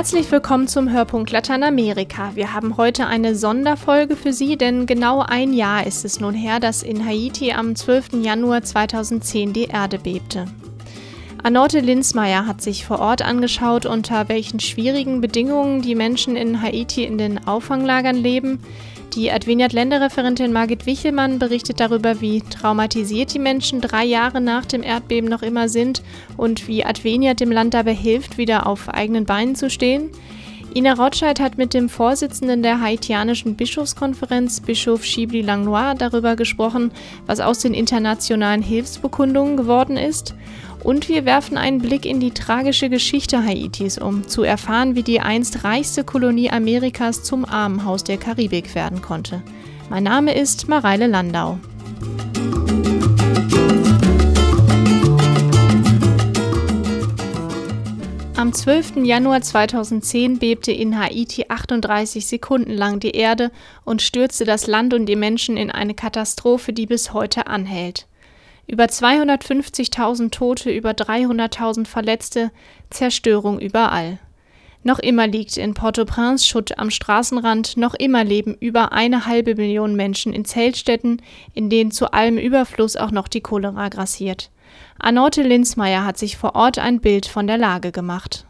Herzlich willkommen zum Hörpunkt Lateinamerika. Wir haben heute eine Sonderfolge für Sie, denn genau ein Jahr ist es nun her, dass in Haiti am 12. Januar 2010 die Erde bebte. Anorte Linsmeier hat sich vor Ort angeschaut, unter welchen schwierigen Bedingungen die Menschen in Haiti in den Auffanglagern leben. Die Adveniat-Länderreferentin Margit Wichelmann berichtet darüber, wie traumatisiert die Menschen drei Jahre nach dem Erdbeben noch immer sind und wie Adveniat dem Land dabei hilft, wieder auf eigenen Beinen zu stehen. Ina Rotscheid hat mit dem Vorsitzenden der haitianischen Bischofskonferenz, Bischof Chibli Langlois, darüber gesprochen, was aus den internationalen Hilfsbekundungen geworden ist. Und wir werfen einen Blick in die tragische Geschichte Haitis, um zu erfahren, wie die einst reichste Kolonie Amerikas zum Armenhaus der Karibik werden konnte. Mein Name ist Mareile Landau. Am 12. Januar 2010 bebte in Haiti 38 Sekunden lang die Erde und stürzte das Land und die Menschen in eine Katastrophe, die bis heute anhält. Über 250.000 Tote, über 300.000 Verletzte, Zerstörung überall. Noch immer liegt in Port-au-Prince Schutt am Straßenrand, noch immer leben über eine halbe Million Menschen in Zeltstätten, in denen zu allem Überfluss auch noch die Cholera grassiert. Anorte Linsmeier hat sich vor Ort ein Bild von der Lage gemacht.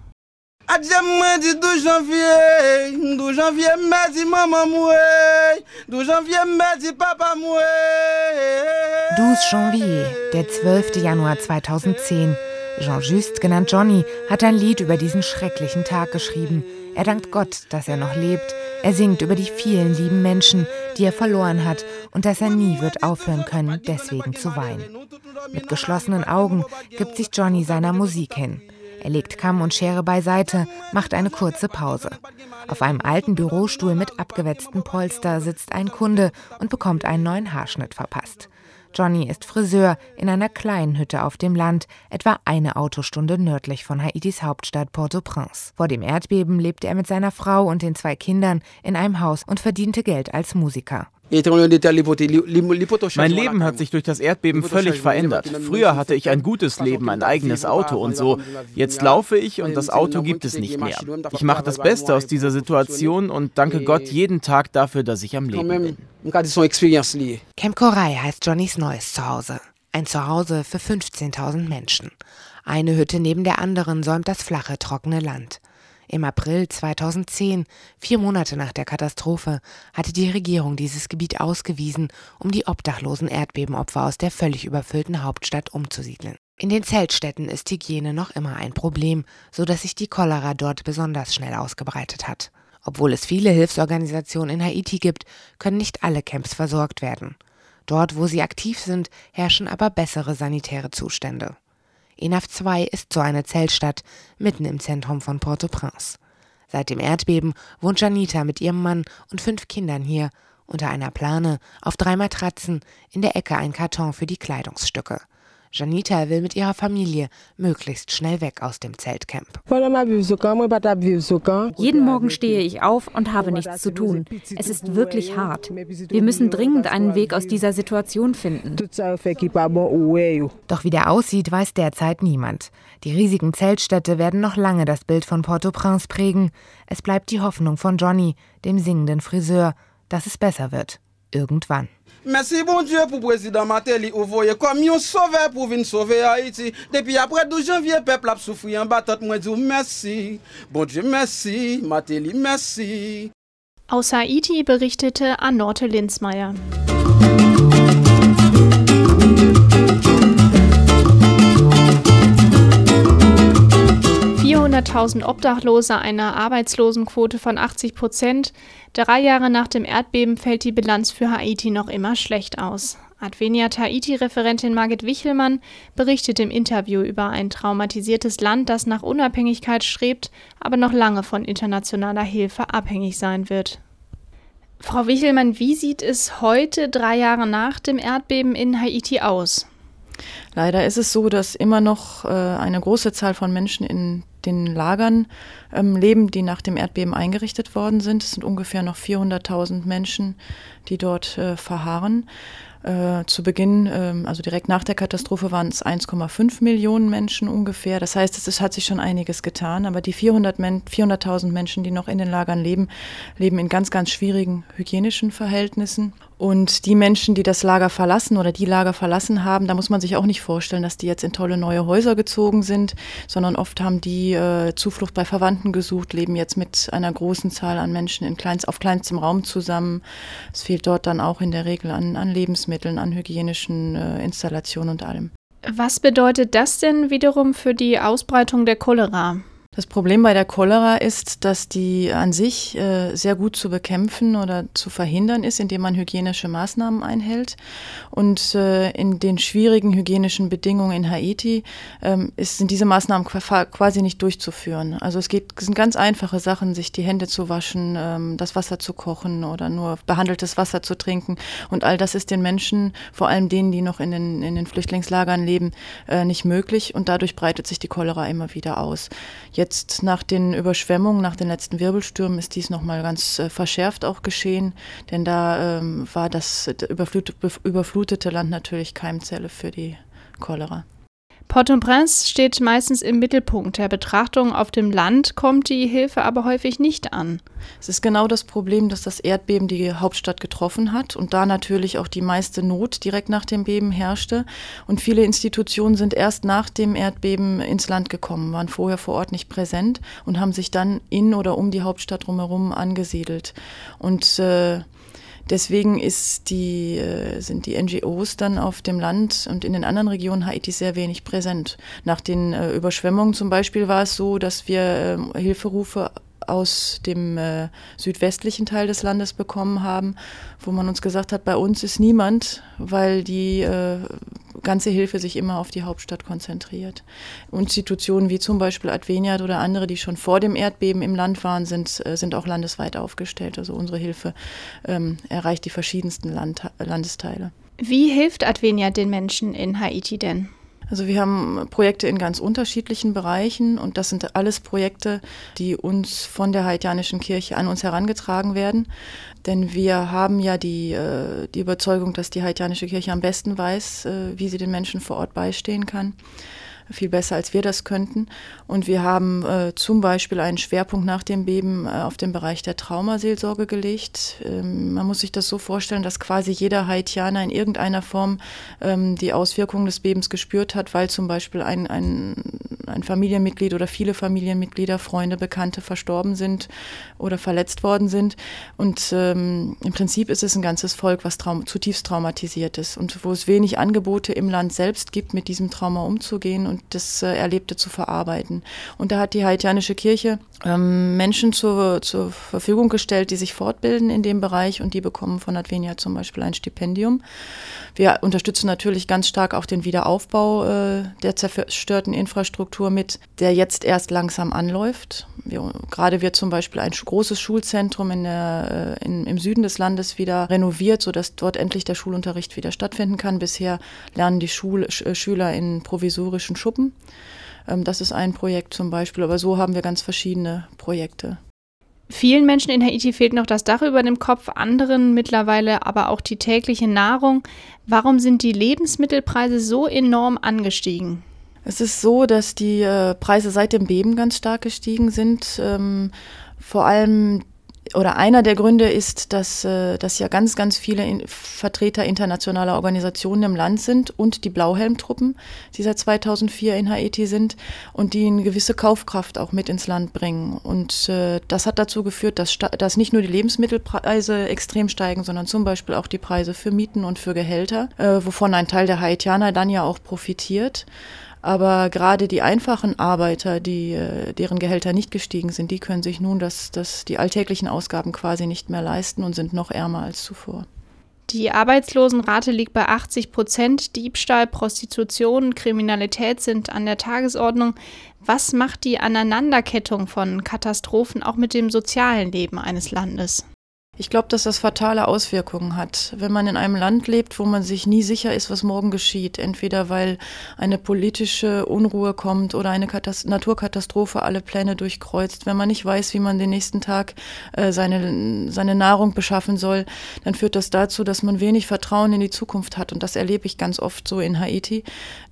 Adjem mwen di 12 janvier, 12 janvier mwen di maman mwen, 12 janvier mwen di papa mwen. 12 Janvier, der 12. Januar 2010. Jean Just, genannt Johnny, hat ein Lied über diesen schrecklichen Tag geschrieben. Er dankt Gott, dass er noch lebt. Er singt über die vielen lieben Menschen, die er verloren hat und dass er nie wird aufhören können, deswegen zu weinen. Mit geschlossenen Augen gibt sich Johnny seiner Musik hin. Er legt Kamm und Schere beiseite, macht eine kurze Pause. Auf einem alten Bürostuhl mit abgewetztem Polster sitzt ein Kunde und bekommt einen neuen Haarschnitt verpasst. Johnny ist Friseur in einer kleinen Hütte auf dem Land, etwa eine Autostunde nördlich von Haitis Hauptstadt Port-au-Prince. Vor dem Erdbeben lebte er mit seiner Frau und den zwei Kindern in einem Haus und verdiente Geld als Musiker. Mein Leben hat sich durch das Erdbeben völlig verändert. Früher hatte ich ein gutes Leben, ein eigenes Auto und so. Jetzt laufe ich und das Auto gibt es nicht mehr. Ich mache das Beste aus dieser Situation und danke Gott jeden Tag dafür, dass ich am Leben bin. Camp Korai heißt Johnnys neues Zuhause. Ein Zuhause für 15.000 Menschen. Eine Hütte neben der anderen säumt das flache, trockene Land. Im April 2010, vier Monate nach der Katastrophe, hatte die Regierung dieses Gebiet ausgewiesen, um die obdachlosen Erdbebenopfer aus der völlig überfüllten Hauptstadt umzusiedeln. In den Zeltstätten ist Hygiene noch immer ein Problem, so dass sich die Cholera dort besonders schnell ausgebreitet hat. Obwohl es viele Hilfsorganisationen in Haiti gibt, können nicht alle Camps versorgt werden. Dort, wo sie aktiv sind, herrschen aber bessere sanitäre Zustände. ENAF 2 ist so eine Zeltstadt mitten im Zentrum von Port-au-Prince. Seit dem Erdbeben wohnt Janita mit ihrem Mann und fünf Kindern hier, unter einer Plane, auf drei Matratzen, in der Ecke ein Karton für die Kleidungsstücke. Janita will mit ihrer Familie möglichst schnell weg aus dem Zeltcamp. Jeden Morgen stehe ich auf und habe nichts zu tun. Es ist wirklich hart. Wir müssen dringend einen Weg aus dieser Situation finden. Doch wie der aussieht, weiß derzeit niemand. Die riesigen Zeltstädte werden noch lange das Bild von Port-au-Prince prägen. Es bleibt die Hoffnung von Johnny, dem singenden Friseur, dass es besser wird. Irgendwann. Merci bon Dieu pour président Matéli ou voyez comme un sauveur pour venir sauver Haïti. Depuis après 12 janvier, peuple a souffert en battant. Moi, dis merci. Bon Dieu, merci. Matéli, merci. Aus Haiti berichtete Anorte Linsmeier. 100.000 Obdachlose, eine Arbeitslosenquote von 80 Prozent. Drei Jahre nach dem Erdbeben fällt die Bilanz für Haiti noch immer schlecht aus. Adveniat Haiti-Referentin Margit Wichelmann berichtet im Interview über ein traumatisiertes Land, das nach Unabhängigkeit strebt, aber noch lange von internationaler Hilfe abhängig sein wird. Frau Wichelmann, wie sieht es heute, drei Jahre nach dem Erdbeben in Haiti aus? Leider ist es so, dass immer noch äh, eine große Zahl von Menschen in den Lagern ähm, leben, die nach dem Erdbeben eingerichtet worden sind. Es sind ungefähr noch 400.000 Menschen, die dort äh, verharren. Äh, zu Beginn, äh, also direkt nach der Katastrophe, waren es 1,5 Millionen Menschen ungefähr. Das heißt, es ist, hat sich schon einiges getan. Aber die 400.000 Men 400 Menschen, die noch in den Lagern leben, leben in ganz, ganz schwierigen hygienischen Verhältnissen. Und die Menschen, die das Lager verlassen oder die Lager verlassen haben, da muss man sich auch nicht vorstellen, dass die jetzt in tolle neue Häuser gezogen sind, sondern oft haben die äh, Zuflucht bei Verwandten gesucht, leben jetzt mit einer großen Zahl an Menschen in kleinst, auf kleinstem Raum zusammen. Es fehlt dort dann auch in der Regel an, an Lebensmitteln, an hygienischen äh, Installationen und allem. Was bedeutet das denn wiederum für die Ausbreitung der Cholera? Das Problem bei der Cholera ist, dass die an sich äh, sehr gut zu bekämpfen oder zu verhindern ist, indem man hygienische Maßnahmen einhält. Und äh, in den schwierigen hygienischen Bedingungen in Haiti ähm, ist, sind diese Maßnahmen quasi nicht durchzuführen. Also es, geht, sind ganz einfache Sachen, sich die Hände zu waschen, ähm, das Wasser zu kochen oder nur behandeltes Wasser zu trinken. Und all das ist den Menschen, vor allem denen, die noch in den, in den Flüchtlingslagern leben, äh, nicht möglich. Und dadurch breitet sich die Cholera immer wieder aus. Jetzt nach den Überschwemmungen, nach den letzten Wirbelstürmen ist dies nochmal ganz äh, verschärft auch geschehen, denn da ähm, war das überflut, überflutete Land natürlich Keimzelle für die Cholera. Port-au-Prince steht meistens im Mittelpunkt der Betrachtung. Auf dem Land kommt die Hilfe aber häufig nicht an. Es ist genau das Problem, dass das Erdbeben die Hauptstadt getroffen hat und da natürlich auch die meiste Not direkt nach dem Beben herrschte. Und viele Institutionen sind erst nach dem Erdbeben ins Land gekommen, waren vorher vor Ort nicht präsent und haben sich dann in oder um die Hauptstadt drumherum angesiedelt. Und äh, Deswegen die, äh, sind die NGOs dann auf dem Land und in den anderen Regionen Haitis sehr wenig präsent. Nach den äh, Überschwemmungen zum Beispiel war es so, dass wir äh, Hilferufe aus dem äh, südwestlichen Teil des Landes bekommen haben, wo man uns gesagt hat, bei uns ist niemand, weil die äh, ganze Hilfe sich immer auf die Hauptstadt konzentriert. Institutionen wie zum Beispiel Adveniat oder andere, die schon vor dem Erdbeben im Land waren, sind, äh, sind auch landesweit aufgestellt. Also unsere Hilfe ähm, erreicht die verschiedensten Land Landesteile. Wie hilft Adveniat den Menschen in Haiti denn? Also wir haben Projekte in ganz unterschiedlichen Bereichen und das sind alles Projekte, die uns von der haitianischen Kirche an uns herangetragen werden. Denn wir haben ja die, äh, die Überzeugung, dass die haitianische Kirche am besten weiß, äh, wie sie den Menschen vor Ort beistehen kann viel besser als wir das könnten. Und wir haben äh, zum Beispiel einen Schwerpunkt nach dem Beben äh, auf den Bereich der Traumaseelsorge gelegt. Ähm, man muss sich das so vorstellen, dass quasi jeder Haitianer in irgendeiner Form ähm, die Auswirkungen des Bebens gespürt hat, weil zum Beispiel ein, ein, ein Familienmitglied oder viele Familienmitglieder, Freunde, Bekannte verstorben sind oder verletzt worden sind. Und ähm, im Prinzip ist es ein ganzes Volk, was traum zutiefst traumatisiert ist und wo es wenig Angebote im Land selbst gibt, mit diesem Trauma umzugehen und das äh, Erlebte zu verarbeiten. Und da hat die haitianische Kirche ähm, Menschen zur, zur Verfügung gestellt, die sich fortbilden in dem Bereich und die bekommen von Advenia zum Beispiel ein Stipendium. Wir unterstützen natürlich ganz stark auch den Wiederaufbau äh, der zerstörten Infrastruktur mit, der jetzt erst langsam anläuft. Wir, gerade wird zum Beispiel ein großes Schulzentrum in der, äh, in, im Süden des Landes wieder renoviert, sodass dort endlich der Schulunterricht wieder stattfinden kann. Bisher lernen die Schul Sch Schüler in provisorischen Schuppen. Ähm, das ist ein Projekt zum Beispiel, aber so haben wir ganz verschiedene Projekte. Vielen Menschen in Haiti fehlt noch das Dach über dem Kopf, anderen mittlerweile aber auch die tägliche Nahrung. Warum sind die Lebensmittelpreise so enorm angestiegen? Es ist so, dass die äh, Preise seit dem Beben ganz stark gestiegen sind. Ähm, vor allem oder einer der Gründe ist, dass, äh, dass ja ganz, ganz viele Vertreter internationaler Organisationen im Land sind und die Blauhelmtruppen, die seit 2004 in Haiti sind und die eine gewisse Kaufkraft auch mit ins Land bringen. Und äh, das hat dazu geführt, dass, dass nicht nur die Lebensmittelpreise extrem steigen, sondern zum Beispiel auch die Preise für Mieten und für Gehälter, äh, wovon ein Teil der Haitianer dann ja auch profitiert. Aber gerade die einfachen Arbeiter, die, äh, deren Gehälter nicht gestiegen sind, die können sich nun das, das, die alltäglichen Ausgaben quasi nicht mehr leisten und sind noch ärmer als zuvor. Die Arbeitslosenrate liegt bei 80 Prozent. Diebstahl, Prostitution, Kriminalität sind an der Tagesordnung. Was macht die Aneinanderkettung von Katastrophen auch mit dem sozialen Leben eines Landes? Ich glaube, dass das fatale Auswirkungen hat, wenn man in einem Land lebt, wo man sich nie sicher ist, was morgen geschieht. Entweder weil eine politische Unruhe kommt oder eine Katast Naturkatastrophe alle Pläne durchkreuzt. Wenn man nicht weiß, wie man den nächsten Tag äh, seine, seine Nahrung beschaffen soll, dann führt das dazu, dass man wenig Vertrauen in die Zukunft hat. Und das erlebe ich ganz oft so in Haiti.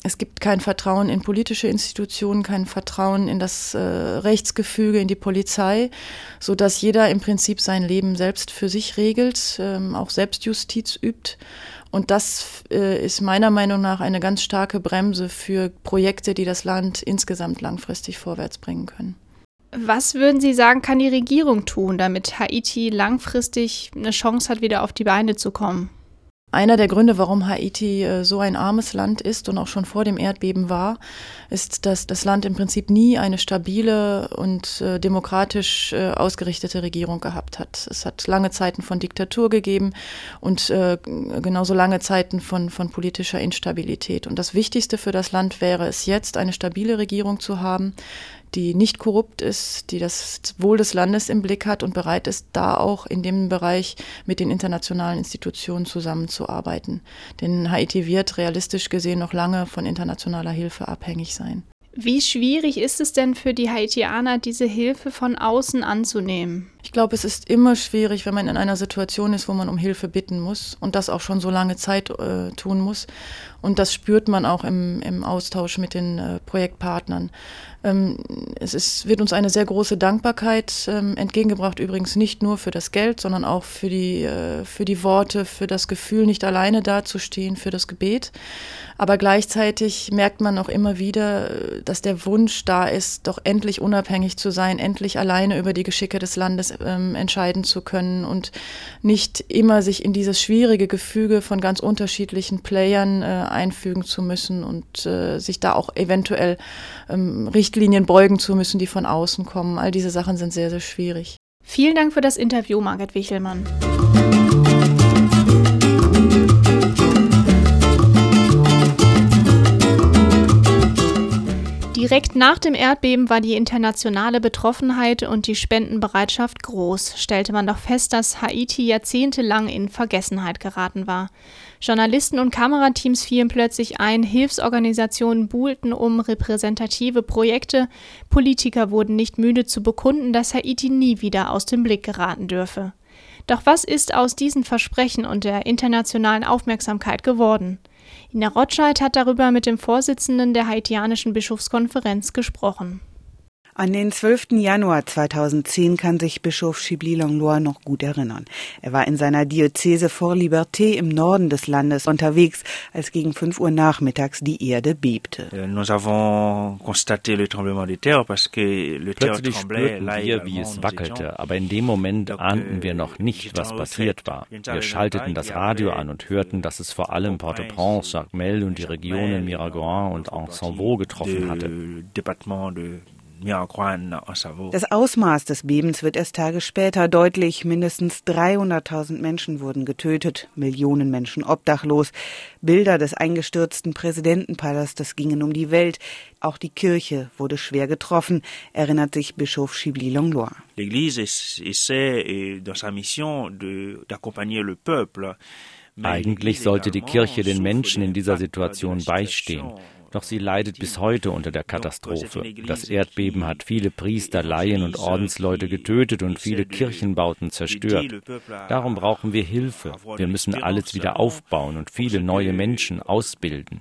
Es gibt kein Vertrauen in politische Institutionen, kein Vertrauen in das äh, Rechtsgefüge, in die Polizei, so dass jeder im Prinzip sein Leben selbst für sich regelt, ähm, auch Selbstjustiz übt. Und das äh, ist meiner Meinung nach eine ganz starke Bremse für Projekte, die das Land insgesamt langfristig vorwärts bringen können. Was würden Sie sagen, kann die Regierung tun, damit Haiti langfristig eine Chance hat, wieder auf die Beine zu kommen? Einer der Gründe, warum Haiti äh, so ein armes Land ist und auch schon vor dem Erdbeben war, ist, dass das Land im Prinzip nie eine stabile und äh, demokratisch äh, ausgerichtete Regierung gehabt hat. Es hat lange Zeiten von Diktatur gegeben und genauso lange Zeiten von, von politischer Instabilität. Und das Wichtigste für das Land wäre es jetzt, eine stabile Regierung zu haben, die nicht korrupt ist, die das Wohl des Landes im Blick hat und bereit ist, da auch in dem Bereich mit den internationalen Institutionen zusammenzuarbeiten. Denn Haiti wird realistisch gesehen noch lange von internationaler Hilfe abhängig sein. Wie schwierig ist es denn für die Haitianer, diese Hilfe von außen anzunehmen? Ich glaube, es ist immer schwierig, wenn man in einer Situation ist, wo man um Hilfe bitten muss und das auch schon so lange Zeit äh, tun muss. Und das spürt man auch im, im Austausch mit den äh, Projektpartnern. Ähm, es ist, wird uns eine sehr große Dankbarkeit ähm, entgegengebracht, übrigens nicht nur für das Geld, sondern auch für die, äh, für die Worte, für das Gefühl, nicht alleine dazustehen, für das Gebet. Aber gleichzeitig merkt man auch immer wieder, dass der Wunsch da ist, doch endlich unabhängig zu sein, endlich alleine über die Geschicke des Landes ähm, entscheiden zu können und nicht immer sich in dieses schwierige Gefüge von ganz unterschiedlichen Playern äh, einfügen zu müssen und äh, sich da auch eventuell ähm, Richtlinien beugen zu müssen, die von außen kommen. All diese Sachen sind sehr, sehr schwierig. Vielen Dank für das Interview, Margret Wichelmann. Direkt nach dem Erdbeben war die internationale Betroffenheit und die Spendenbereitschaft groß, stellte man doch fest, dass Haiti jahrzehntelang in Vergessenheit geraten war. Journalisten und Kamerateams fielen plötzlich ein, Hilfsorganisationen buhlten um repräsentative Projekte, Politiker wurden nicht müde zu bekunden, dass Haiti nie wieder aus dem Blick geraten dürfe. Doch was ist aus diesen Versprechen und der internationalen Aufmerksamkeit geworden? Ina Rotscheid hat darüber mit dem Vorsitzenden der haitianischen Bischofskonferenz gesprochen. An den 12. Januar 2010 kann sich Bischof Chibli Langlois noch gut erinnern. Er war in seiner Diözese Fort Liberté im Norden des Landes unterwegs, als gegen 5 Uhr nachmittags die Erde bebte. Euh, Plötzlich spürten wir, wie es wackelte, aber in dem Moment ahnten wir noch nicht, was passiert war. Wir schalteten das Radio an und hörten, dass es vor allem Port-au-Prince, Jacmel und die Regionen Miragoin und Ansanvaux getroffen hatte. Das Ausmaß des Bebens wird erst Tage später deutlich. Mindestens 300.000 Menschen wurden getötet, Millionen Menschen obdachlos. Bilder des eingestürzten Präsidentenpalastes gingen um die Welt. Auch die Kirche wurde schwer getroffen, erinnert sich Bischof Chibli Longlois. Eigentlich sollte die Kirche den Menschen in dieser Situation beistehen. Doch sie leidet bis heute unter der Katastrophe. Das Erdbeben hat viele Priester, Laien und Ordensleute getötet und viele Kirchenbauten zerstört. Darum brauchen wir Hilfe. Wir müssen alles wieder aufbauen und viele neue Menschen ausbilden.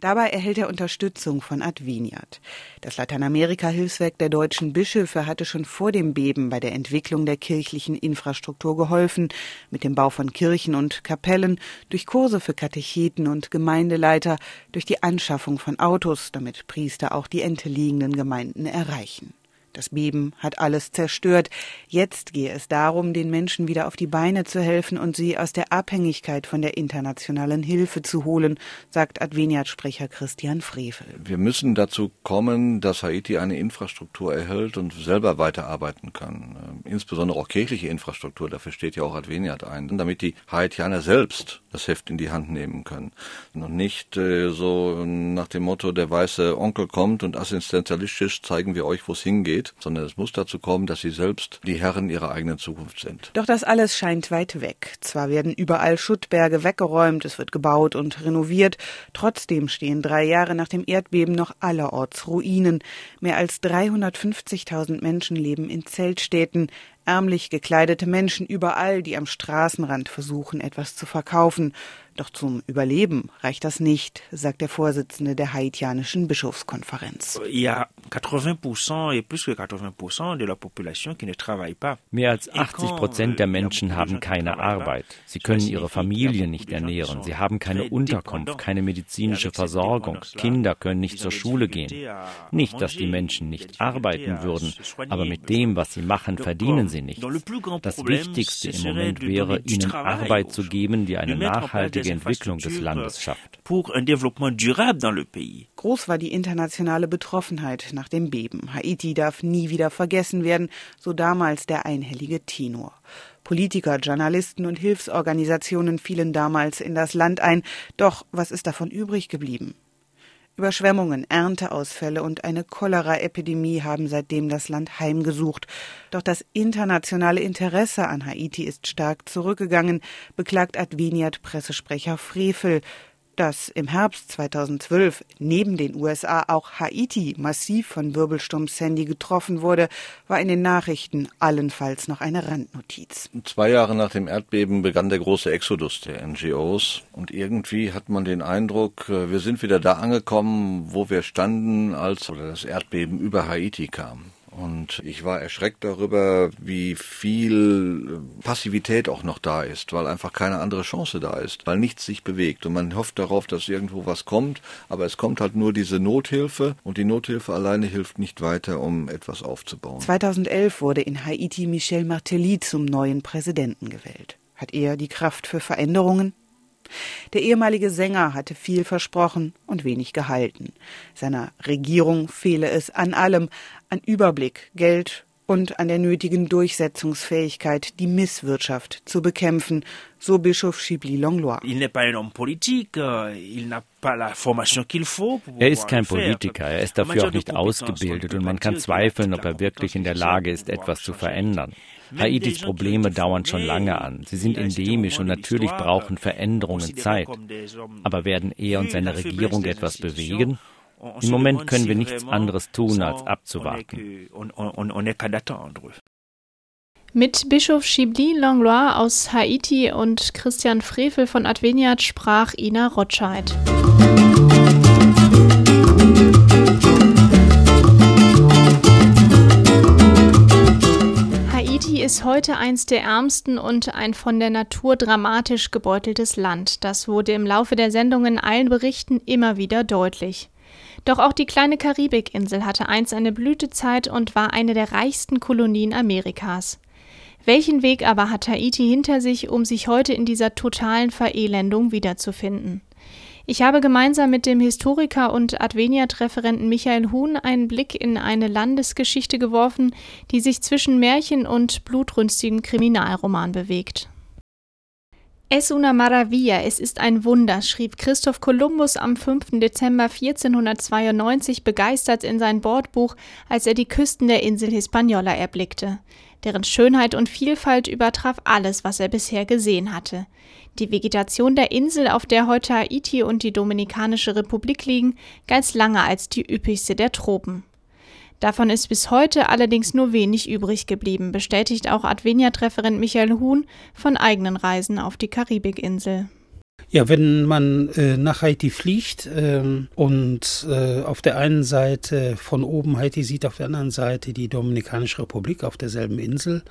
Dabei erhält er Unterstützung von Adveniat. Das Lateinamerika-Hilfswerk der deutschen Bischöfe hatte schon vor dem Beben bei der Entwicklung der kirchlichen Infrastruktur geholfen, mit dem Bau von Kirchen und Kapellen, durch Kurse für Katecheten und Gemeindeleiter, durch die Anschaffung von Autos, damit Priester auch die entliegenden Gemeinden erreichen. Das Beben hat alles zerstört. Jetzt gehe es darum, den Menschen wieder auf die Beine zu helfen und sie aus der Abhängigkeit von der internationalen Hilfe zu holen, sagt Adveniat-Sprecher Christian Frevel. Wir müssen dazu kommen, dass Haiti eine Infrastruktur erhält und selber weiterarbeiten kann. Ähm, insbesondere auch kirchliche Infrastruktur, dafür steht ja auch Adveniat ein, damit die Haitianer selbst das Heft in die Hand nehmen können. Und nicht äh, so nach dem Motto, der weiße Onkel kommt und assistenzialistisch zeigen wir euch, wo es hingeht geht, sondern es muss dazu kommen, dass sie selbst die Herren ihrer eigenen Zukunft sind. Doch das alles scheint weit weg. Zwar werden überall Schuttberge weggeräumt, es wird gebaut und renoviert, trotzdem stehen drei Jahre nach dem Erdbeben noch allerorts Ruinen. Mehr als 350.000 Menschen leben in Zeltstädten, ärmlich gekleidete Menschen überall, die am Straßenrand versuchen, etwas zu verkaufen. Doch zum Überleben reicht das nicht, sagt der Vorsitzende der haitianischen Bischofskonferenz. Mehr als 80 Prozent der Menschen haben keine Arbeit. Sie können ihre Familie nicht ernähren. Sie haben keine Unterkunft, keine medizinische Versorgung. Kinder können nicht zur Schule gehen. Nicht, dass die Menschen nicht arbeiten würden, aber mit dem, was sie machen, verdienen sie nichts. Das Wichtigste im Moment wäre, ihnen Arbeit zu geben, die eine nachhaltige Entwicklung des Landes schafft. Groß war die internationale Betroffenheit nach dem Beben. Haiti darf nie wieder vergessen werden, so damals der einhellige Tenor. Politiker, Journalisten und Hilfsorganisationen fielen damals in das Land ein. Doch was ist davon übrig geblieben? Überschwemmungen, Ernteausfälle und eine Cholera-Epidemie haben seitdem das Land heimgesucht. Doch das internationale Interesse an Haiti ist stark zurückgegangen, beklagt Adveniat-Pressesprecher Frevel dass im Herbst 2012 neben den USA auch Haiti massiv von Wirbelsturm Sandy getroffen wurde, war in den Nachrichten allenfalls noch eine Randnotiz. Zwei Jahre nach dem Erdbeben begann der große Exodus der NGOs und irgendwie hat man den Eindruck, äh, wir sind wieder da angekommen, wo wir standen, als das Erdbeben über Haiti kam. Und ich war erschreckt darüber, wie viel Passivität auch noch da ist, weil einfach keine andere Chance da ist, weil nichts sich bewegt. Und man hofft darauf, dass irgendwo was kommt, aber es kommt halt nur diese Nothilfe und die Nothilfe alleine hilft nicht weiter, um etwas aufzubauen. 2011 wurde in Haiti Michel Martelly zum neuen Präsidenten gewählt. Hat er die Kraft für Veränderungen? Der ehemalige Sänger hatte viel versprochen und wenig gehalten. Seiner Regierung fehle es an allem, an Überblick, Geld und an der nötigen Durchsetzungsfähigkeit, die Misswirtschaft zu bekämpfen, so Bischof Chibli Longlois. Er ist kein Politiker, er ist dafür auch nicht ausgebildet und man kann zweifeln, ob er wirklich in der Lage ist, etwas zu verändern. Haitis Probleme dauern schon lange an. Sie sind endemisch und natürlich brauchen Veränderungen Zeit. Aber werden er und seine Regierung etwas bewegen? Im Moment können wir nichts anderes tun, als abzuwarten. Mit Bischof Chibli Langlois aus Haiti und Christian Frevel von Adveniat sprach Ina Rotscheid. Haiti ist heute eins der ärmsten und ein von der Natur dramatisch gebeuteltes Land. Das wurde im Laufe der Sendung in allen Berichten immer wieder deutlich. Doch auch die kleine Karibikinsel hatte einst eine Blütezeit und war eine der reichsten Kolonien Amerikas. Welchen Weg aber hat Haiti hinter sich, um sich heute in dieser totalen Verelendung wiederzufinden? Ich habe gemeinsam mit dem Historiker und Adveniat-Referenten Michael Huhn einen Blick in eine Landesgeschichte geworfen, die sich zwischen Märchen und blutrünstigem Kriminalroman bewegt. Es una maravilla, es ist ein Wunder, schrieb Christoph Kolumbus am 5. Dezember 1492 begeistert in sein Bordbuch, als er die Küsten der Insel Hispaniola erblickte. Deren Schönheit und Vielfalt übertraf alles, was er bisher gesehen hatte. Die Vegetation der Insel, auf der heute Haiti und die Dominikanische Republik liegen, galt lange als die üppigste der Tropen. Davon ist bis heute allerdings nur wenig übrig geblieben, bestätigt auch Adveniat-Referent Michael Huhn von eigenen Reisen auf die Karibikinsel. Ja, wenn man äh, nach Haiti fliegt ähm, und äh, auf der einen Seite von oben Haiti sieht, auf der anderen Seite die Dominikanische Republik auf derselben Insel,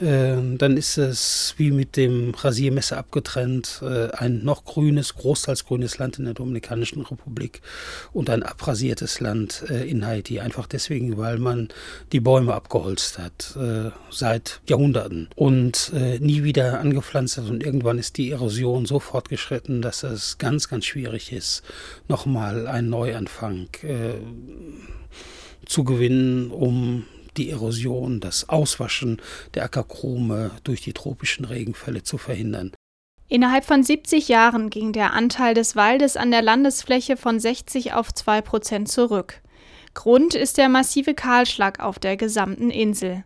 äh, dann ist es wie mit dem Rasiermesser abgetrennt, äh, ein noch grünes, großteils grünes Land in der Dominikanischen Republik und ein abrasiertes Land äh, in Haiti. Einfach deswegen, weil man die Bäume abgeholzt hat äh, seit Jahrhunderten und nie wieder angepflanzt hat und irgendwann ist die Erosion so fortgeschritten, fortgeschritten, dass es ganz, ganz schwierig ist, nochmal einen Neuanfang äh, zu gewinnen, um die Erosion, das Auswaschen der Ackerkrume durch die tropischen Regenfälle zu verhindern. Innerhalb von 70 Jahren ging der Anteil des Waldes an der Landesfläche von 60 auf 2 Prozent zurück. Grund ist der massive Kahlschlag auf der gesamten Insel.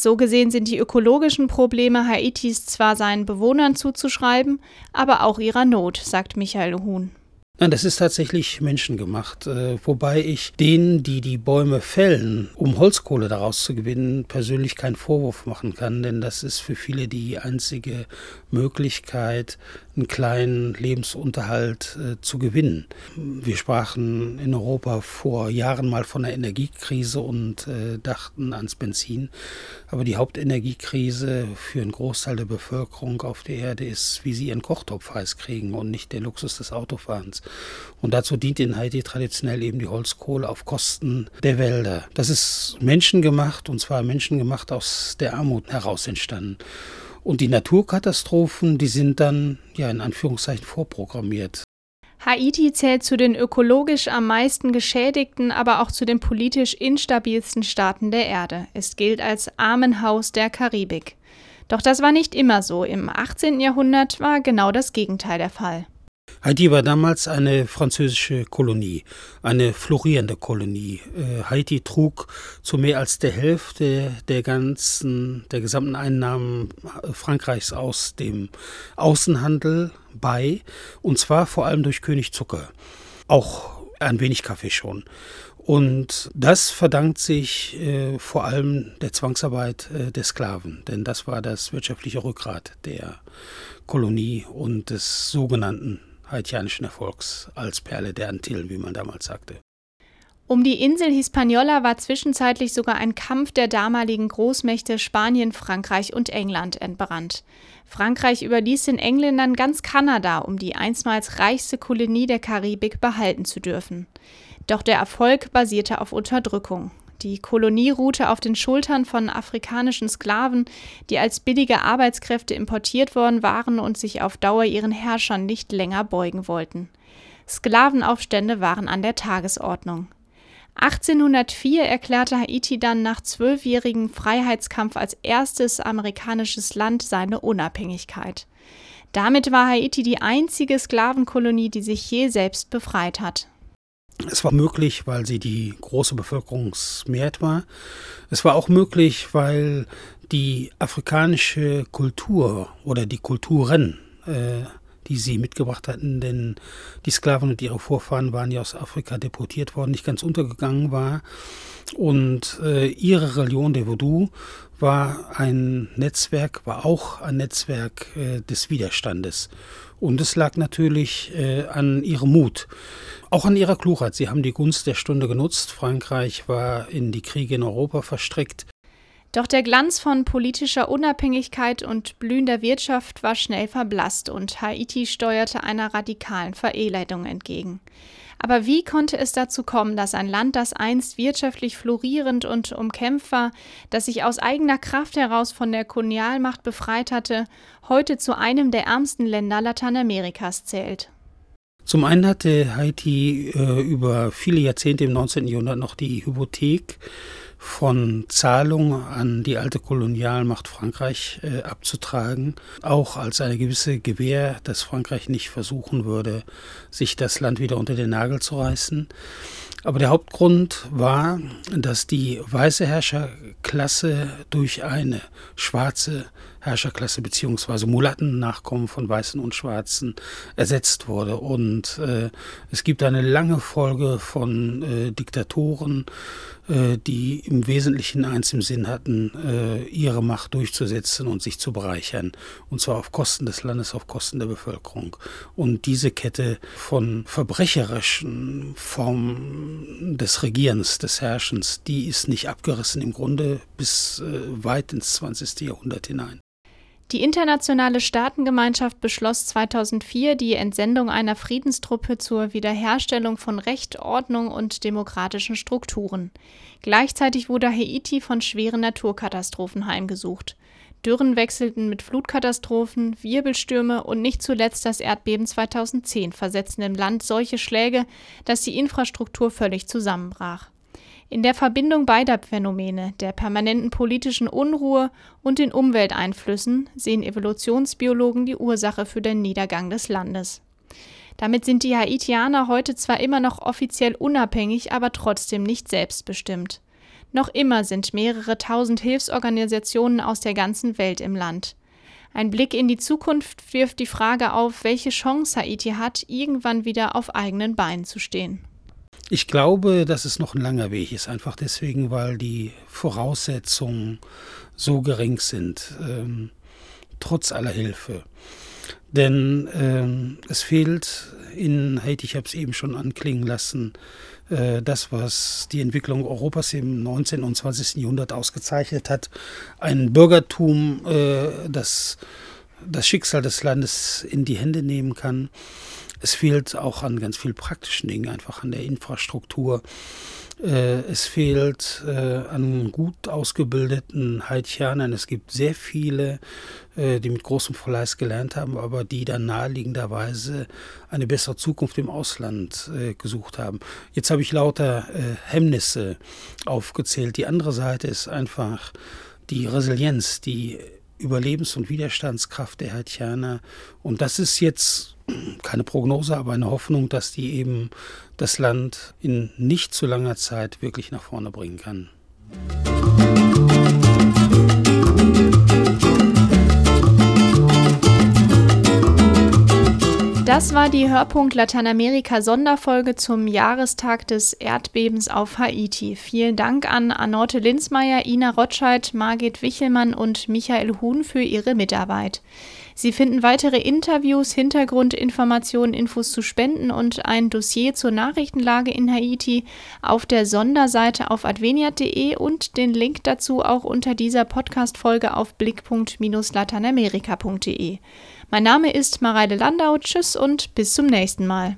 So gesehen sind die ökologischen Probleme Haitis zwar seinen Bewohnern zuzuschreiben, aber auch ihrer Not, sagt Michael Huhn. Nein, das ist tatsächlich menschengemacht, äh, wobei ich denen, die die Bäume fällen, um Holzkohle daraus zu gewinnen, persönlich keinen Vorwurf machen kann, denn das ist für viele die einzige Möglichkeit, einen kleinen Lebensunterhalt äh, zu gewinnen. Wir sprachen in Europa vor Jahren mal von der Energiekrise und äh, dachten ans Benzin, aber die Hauptenergiekrise für einen Großteil der Bevölkerung auf der Erde ist, wie sie ihren Kochtopf heiß kriegen und nicht der Luxus des Autofahrens. Und dazu dient in Haiti traditionell eben die Holzkohle auf Kosten der Wälder. Das ist menschengemacht und zwar menschengemacht aus der Armut heraus entstanden. Und die Naturkatastrophen, die sind dann ja in Anführungszeichen vorprogrammiert. Haiti zählt zu den ökologisch am meisten geschädigten, aber auch zu den politisch instabilsten Staaten der Erde. Es gilt als Armenhaus der Karibik. Doch das war nicht immer so. Im 18. Jahrhundert war genau das Gegenteil der Fall. Haiti war damals eine französische Kolonie, eine florierende Kolonie. Äh, Haiti trug zu mehr als der Hälfte der ganzen, der gesamten Einnahmen Frankreichs aus dem Außenhandel bei, und zwar vor allem durch König Zucker. Auch ein wenig Kaffee schon. Und das verdankt sich äh, vor allem der Zwangsarbeit äh, der Sklaven, denn das war das wirtschaftliche Rückgrat der Kolonie und des sogenannten haitianischen Erfolgs als Perle der Antillen, wie man damals sagte. Um die Insel Hispaniola war zwischenzeitlich sogar ein Kampf der damaligen Großmächte Spanien, Frankreich und England entbrannt. Frankreich überließ den Engländern ganz Kanada, um die einstmals reichste Kolonie der Karibik behalten zu dürfen. Doch der Erfolg basierte auf Unterdrückung. Die Kolonie ruhte auf den Schultern von afrikanischen Sklaven, die als billige Arbeitskräfte importiert worden waren und sich auf Dauer ihren Herrschern nicht länger beugen wollten. Sklavenaufstände waren an der Tagesordnung. 1804 erklärte Haiti dann nach zwölfjährigem Freiheitskampf als erstes amerikanisches Land seine Unabhängigkeit. Damit war Haiti die einzige Sklavenkolonie, die sich je selbst befreit hat. Es war möglich, weil sie die große Bevölkerungsmehrheit war. Es war auch möglich, weil die afrikanische Kultur oder die Kulturen, äh, die sie mitgebracht hatten, denn die Sklaven und ihre Vorfahren waren ja aus Afrika deportiert worden, nicht ganz untergegangen war. Und äh, ihre Religion, der Voodoo, war ein Netzwerk, war auch ein Netzwerk äh, des Widerstandes. Und es lag natürlich äh, an ihrem Mut, auch an ihrer Klugheit. Sie haben die Gunst der Stunde genutzt. Frankreich war in die Kriege in Europa verstrickt. Doch der Glanz von politischer Unabhängigkeit und blühender Wirtschaft war schnell verblasst und Haiti steuerte einer radikalen Verelendung entgegen. Aber wie konnte es dazu kommen, dass ein Land, das einst wirtschaftlich florierend und umkämpft war, das sich aus eigener Kraft heraus von der Kolonialmacht befreit hatte, heute zu einem der ärmsten Länder Lateinamerikas zählt? Zum einen hatte Haiti äh, über viele Jahrzehnte im 19. Jahrhundert noch die Hypothek von Zahlungen an die alte Kolonialmacht Frankreich äh, abzutragen, auch als eine gewisse Gewähr, dass Frankreich nicht versuchen würde, sich das Land wieder unter den Nagel zu reißen. Aber der Hauptgrund war, dass die weiße Herrscherklasse durch eine schwarze Herrscherklasse beziehungsweise Mulatten, Nachkommen von Weißen und Schwarzen, ersetzt wurde. Und äh, es gibt eine lange Folge von äh, Diktatoren, äh, die im Wesentlichen eins im Sinn hatten, äh, ihre Macht durchzusetzen und sich zu bereichern. Und zwar auf Kosten des Landes, auf Kosten der Bevölkerung. Und diese Kette von verbrecherischen Formen des Regierens, des Herrschens, die ist nicht abgerissen im Grunde bis äh, weit ins 20. Jahrhundert hinein. Die internationale Staatengemeinschaft beschloss 2004 die Entsendung einer Friedenstruppe zur Wiederherstellung von Recht, Ordnung und demokratischen Strukturen. Gleichzeitig wurde Haiti von schweren Naturkatastrophen heimgesucht. Dürren wechselten mit Flutkatastrophen, Wirbelstürme und nicht zuletzt das Erdbeben 2010 versetzten im Land solche Schläge, dass die Infrastruktur völlig zusammenbrach. In der Verbindung beider Phänomene, der permanenten politischen Unruhe und den Umwelteinflüssen, sehen Evolutionsbiologen die Ursache für den Niedergang des Landes. Damit sind die Haitianer heute zwar immer noch offiziell unabhängig, aber trotzdem nicht selbstbestimmt. Noch immer sind mehrere tausend Hilfsorganisationen aus der ganzen Welt im Land. Ein Blick in die Zukunft wirft die Frage auf, welche Chance Haiti hat, irgendwann wieder auf eigenen Beinen zu stehen. Ich glaube, dass es noch ein langer Weg ist, einfach deswegen, weil die Voraussetzungen so gering sind, ähm, trotz aller Hilfe. Denn ähm, es fehlt in Haiti, ich habe es eben schon anklingen lassen, äh, das, was die Entwicklung Europas im 19. und 20. Jahrhundert ausgezeichnet hat, ein Bürgertum, äh, das das Schicksal des Landes in die Hände nehmen kann. Es fehlt auch an ganz viel praktischen Dingen, einfach an der Infrastruktur. Äh, es fehlt äh, an gut ausgebildeten Haitianern. Es gibt sehr viele, äh, die mit großem Verleih gelernt haben, aber die dann naheliegenderweise eine bessere Zukunft im Ausland gesucht haben. Jetzt habe ich lauter Hemmnisse aufgezählt. Die andere Seite ist einfach die Resilienz, die Überlebens- und Widerstandskraft der Haitianer. Und das ist jetzt keine Prognose, aber eine Hoffnung, dass die eben das Land in nicht zu langer Zeit wirklich nach vorne bringen kann. Das war die Hörpunkt Lateinamerika Sonderfolge zum Jahrestag des Erdbebens auf Haiti. Vielen Dank an Anorte Linsmeier, Ina Rotscheid, Margit Wichelmann und Michael Huhn für ihre Mitarbeit. Sie finden weitere Interviews, Hintergrundinformationen, Infos zu Spenden und ein Dossier zur Nachrichtenlage in Haiti auf der Sonderseite auf adveniat.de und den Link dazu auch unter dieser Podcast-Folge auf blickpunkt-lateinamerika.de. Mein Name ist Mareile Landau. Tschüss und bis zum nächsten Mal.